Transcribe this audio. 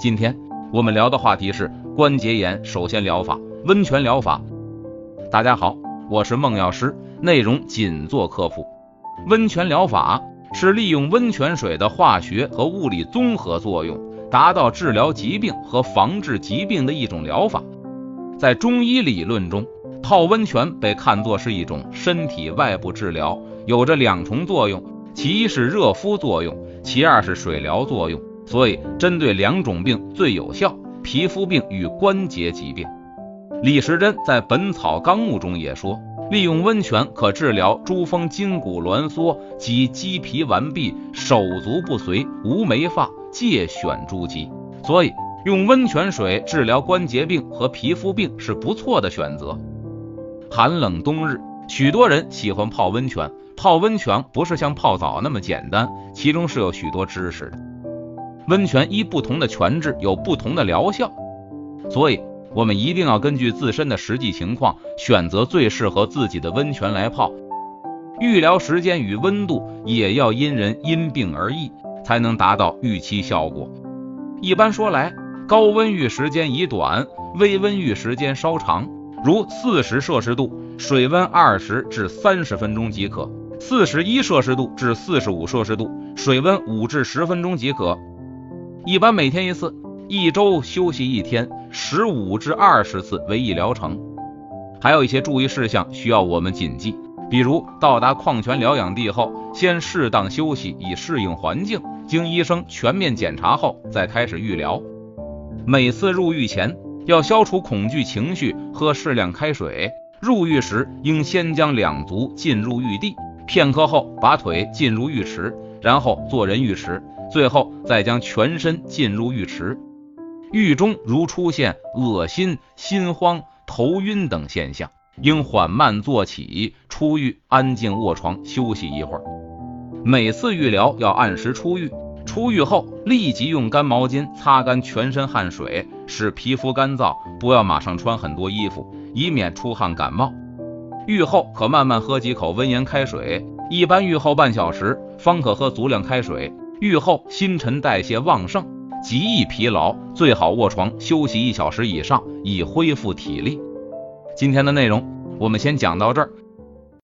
今天我们聊的话题是关节炎首先疗法——温泉疗法。大家好，我是孟药师，内容仅做科普。温泉疗法是利用温泉水的化学和物理综合作用，达到治疗疾病和防治疾病的一种疗法。在中医理论中，泡温泉被看作是一种身体外部治疗，有着两重作用：其一是热敷作用，其二是水疗作用。所以，针对两种病最有效，皮肤病与关节疾病。李时珍在《本草纲目》中也说，利用温泉可治疗诸风筋骨挛缩及肌皮顽痹、手足不遂、无眉发、疥癣诸疾。所以，用温泉水治疗关节病和皮肤病是不错的选择。寒冷冬日，许多人喜欢泡温泉。泡温泉不是像泡澡那么简单，其中是有许多知识的。温泉依不同的泉质有不同的疗效，所以我们一定要根据自身的实际情况，选择最适合自己的温泉来泡。浴疗时间与温度也要因人因病而异，才能达到预期效果。一般说来，高温浴时间宜短，微温浴时间稍长，如四十摄氏度，水温二十至三十分钟即可；四十一摄氏度至四十五摄氏度，水温五至十分钟即可。一般每天一次，一周休息一天，十五至二十次为一疗程。还有一些注意事项需要我们谨记，比如到达矿泉疗养地后，先适当休息以适应环境，经医生全面检查后再开始浴疗。每次入浴前要消除恐惧情绪，喝适量开水。入浴时应先将两足浸入浴地，片刻后把腿浸入浴池，然后坐人浴池。最后再将全身浸入浴池，浴中如出现恶心、心慌、头晕等现象，应缓慢坐起，出浴安静卧床休息一会儿。每次浴疗要按时出浴，出浴后立即用干毛巾擦干全身汗水，使皮肤干燥，不要马上穿很多衣服，以免出汗感冒。浴后可慢慢喝几口温盐开水，一般浴后半小时方可喝足量开水。愈后新陈代谢旺盛，极易疲劳，最好卧床休息一小时以上，以恢复体力。今天的内容我们先讲到这儿，